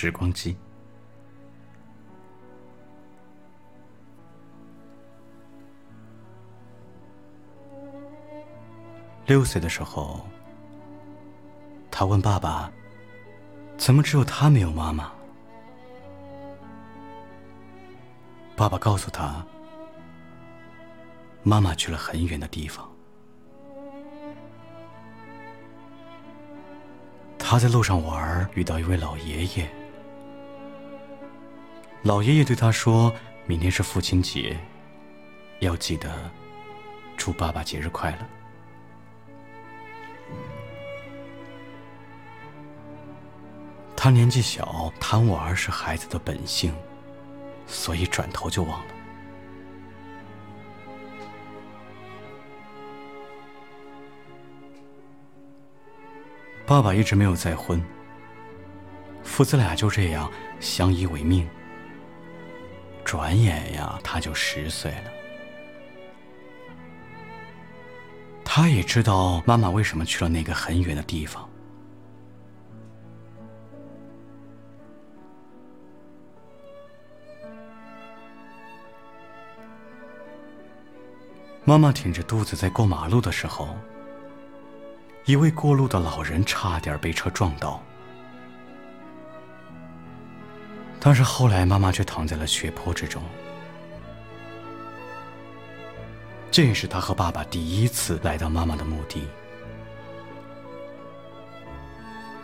时光机。六岁的时候，他问爸爸：“怎么只有他没有妈妈？”爸爸告诉他：“妈妈去了很远的地方。”他在路上玩，遇到一位老爷爷。老爷爷对他说：“明天是父亲节，要记得祝爸爸节日快乐。”他年纪小，贪玩是孩子的本性，所以转头就忘了。爸爸一直没有再婚，父子俩就这样相依为命。转眼呀，他就十岁了。他也知道妈妈为什么去了那个很远的地方。妈妈挺着肚子在过马路的时候。一位过路的老人差点被车撞到，但是后来妈妈却躺在了血泊之中。这也是他和爸爸第一次来到妈妈的墓地。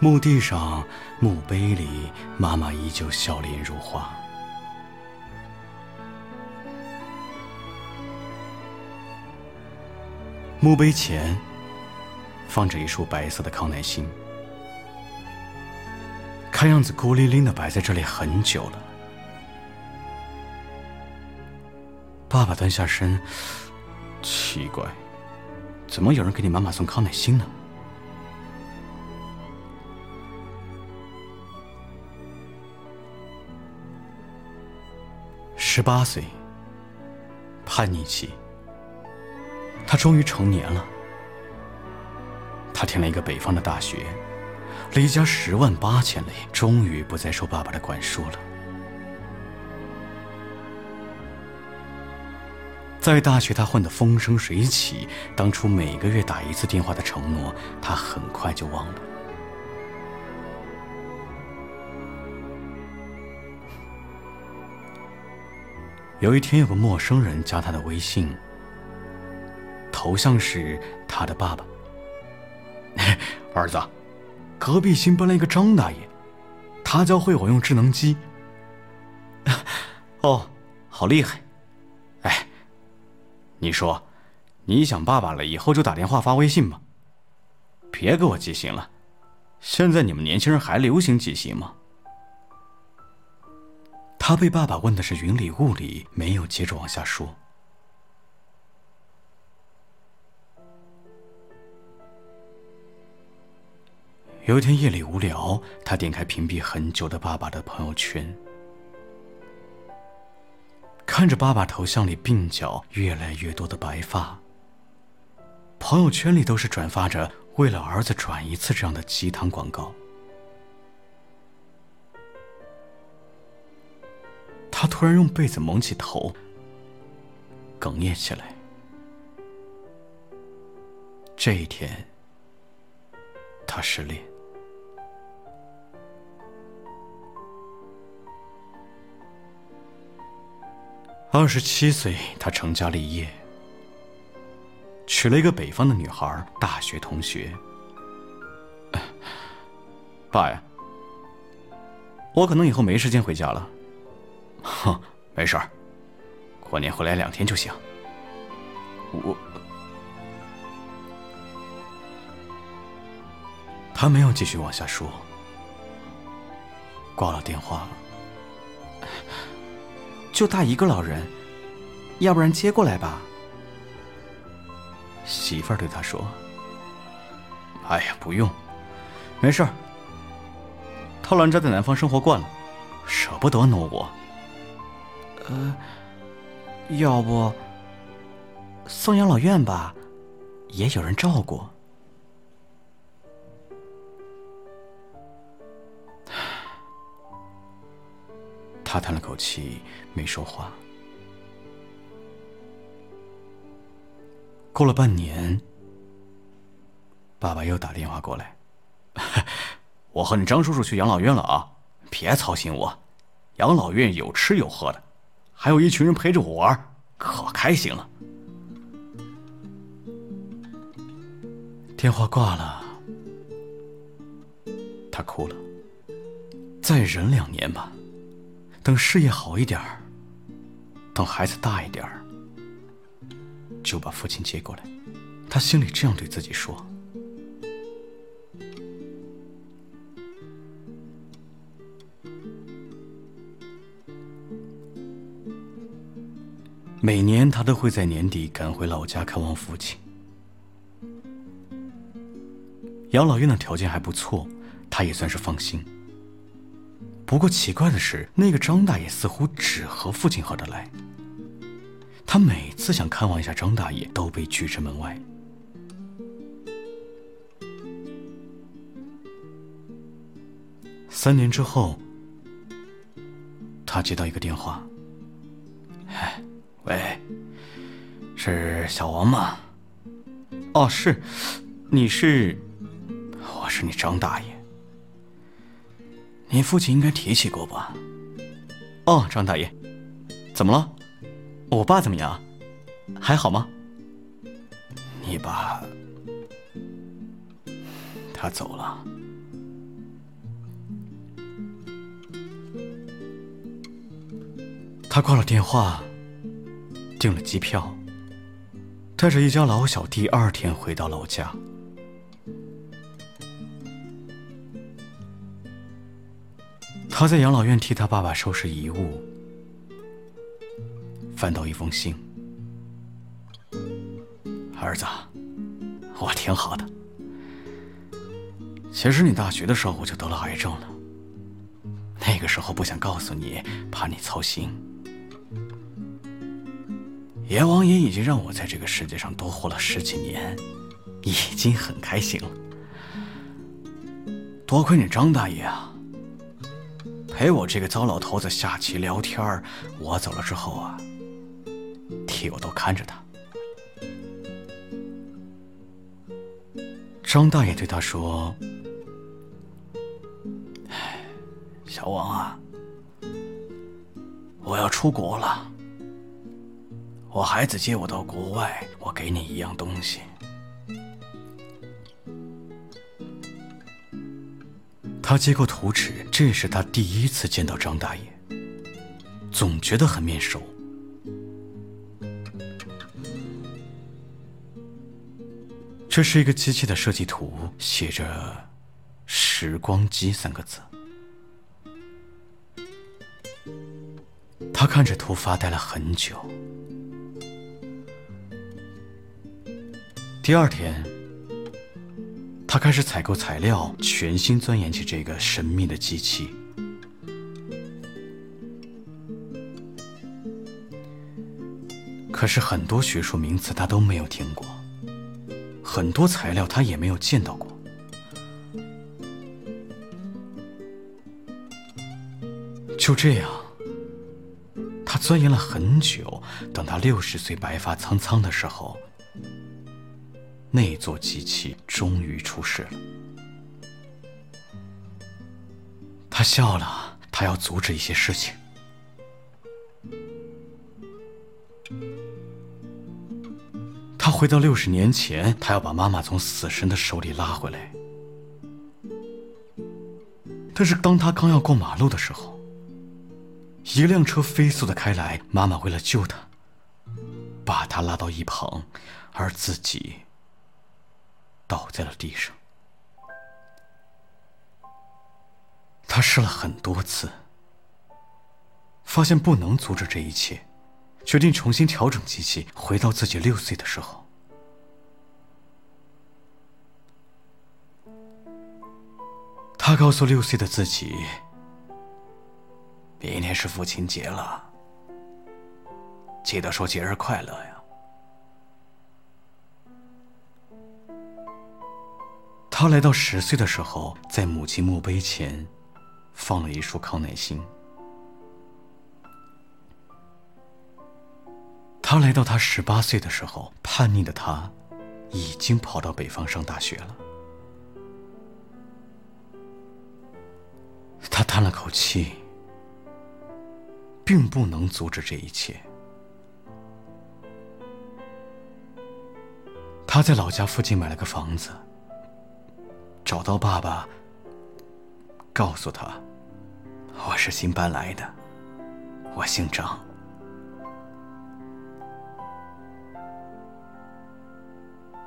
墓地上，墓碑里，妈妈依旧笑脸如花。墓碑前。放着一束白色的康乃馨，看样子孤零零的摆在这里很久了。爸爸蹲下身，奇怪，怎么有人给你妈妈送康乃馨呢？十八岁，叛逆期，他终于成年了。他填了一个北方的大学，离家十万八千里，终于不再受爸爸的管束了。在大学，他混得风生水起，当初每个月打一次电话的承诺，他很快就忘了。有一天，有个陌生人加他的微信，头像是他的爸爸。儿子，隔壁新搬来一个张大爷，他教会我用智能机。哦，好厉害！哎，你说，你想爸爸了以后就打电话发微信吗？别给我寄信了，现在你们年轻人还流行寄信吗？他被爸爸问的是云里雾里，没有接着往下说。有一天夜里无聊，他点开屏蔽很久的爸爸的朋友圈，看着爸爸头像里鬓角越来越多的白发。朋友圈里都是转发着“为了儿子转一次”这样的鸡汤广告。他突然用被子蒙起头，哽咽起来。这一天，他失恋。二十七岁，他成家立业，娶了一个北方的女孩，大学同学。爸呀，我可能以后没时间回家了。哼，没事儿，过年回来两天就行。我，他没有继续往下说，挂了电话。就他一个老人，要不然接过来吧。媳妇儿对他说：“哎呀，不用，没事儿。他老人家在南方生活惯了，舍不得挪我。呃，要不送养老院吧，也有人照顾。”他叹了口气，没说话。过了半年，爸爸又打电话过来：“ 我和你张叔叔去养老院了啊，别操心我，养老院有吃有喝的，还有一群人陪着我玩，可开心了。”电话挂了，他哭了。再忍两年吧，等事业好一点儿，等孩子大一点儿，就把父亲接过来。他心里这样对自己说。每年他都会在年底赶回老家看望父亲。养老院的条件还不错，他也算是放心。不过奇怪的是，那个张大爷似乎只和父亲合得来。他每次想看望一下张大爷，都被拒之门外。三年之后，他接到一个电话：“哎，喂，是小王吗？哦，是，你是，我是你张大爷。”你父亲应该提起过吧？哦，张大爷，怎么了？我爸怎么样？还好吗？你爸，他走了。他挂了电话，订了机票，带着一家老小，第二天回到老家。他在养老院替他爸爸收拾遗物，翻到一封信：“儿子，我挺好的。其实你大学的时候我就得了癌症了，那个时候不想告诉你，怕你操心。阎王爷已经让我在这个世界上多活了十几年，已经很开心了。多亏你张大爷啊！”陪我这个糟老头子下棋聊天我走了之后啊，替我都看着他。张大爷对他说：“小王啊，我要出国了，我孩子接我到国外，我给你一样东西。”他接过图纸，这是他第一次见到张大爷，总觉得很面熟。这是一个机器的设计图，写着“时光机”三个字。他看着图发呆了很久。第二天。他开始采购材料，全心钻研起这个神秘的机器。可是很多学术名词他都没有听过，很多材料他也没有见到过。就这样，他钻研了很久。等他六十岁白发苍苍的时候。那座机器终于出事了。他笑了，他要阻止一些事情。他回到六十年前，他要把妈妈从死神的手里拉回来。但是当他刚要过马路的时候，一辆车飞速的开来，妈妈为了救他，把他拉到一旁，而自己。倒在了地上。他试了很多次，发现不能阻止这一切，决定重新调整机器，回到自己六岁的时候。他告诉六岁的自己：“明天是父亲节了，记得说节日快乐呀。”他来到十岁的时候在母亲墓碑前放了一束康乃馨。他来到他十八岁的时候叛逆的他已经跑到北方上大学了。他叹了口气并不能阻止这一切。他在老家附近买了个房子找到爸爸，告诉他：“我是新搬来的，我姓张。”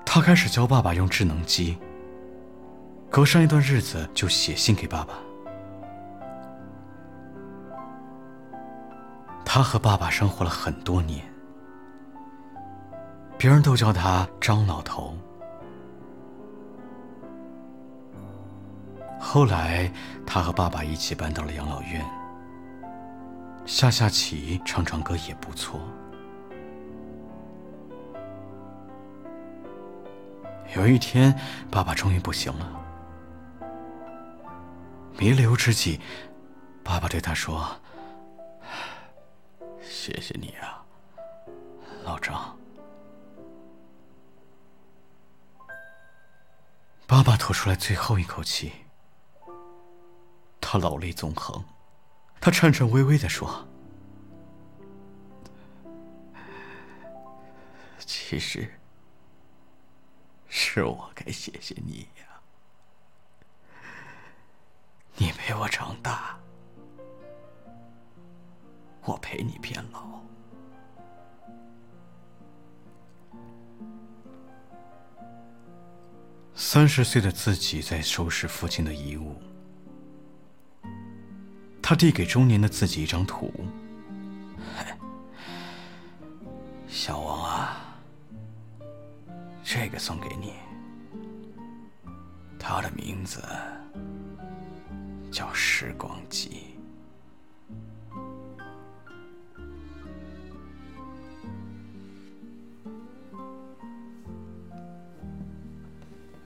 他开始教爸爸用智能机，隔上一段日子就写信给爸爸。他和爸爸生活了很多年。别人都叫他张老头。后来，他和爸爸一起搬到了养老院，下下棋、唱唱歌也不错。有一天，爸爸终于不行了，弥留之际，爸爸对他说：“谢谢你啊，老张。”爸爸吐出来最后一口气，他老泪纵横，他颤颤巍巍的说：“其实是我该谢谢你呀，你陪我长大，我陪你变老。”三十岁的自己在收拾父亲的遗物，他递给中年的自己一张图：“小王啊，这个送给你。他的名字叫时光机。”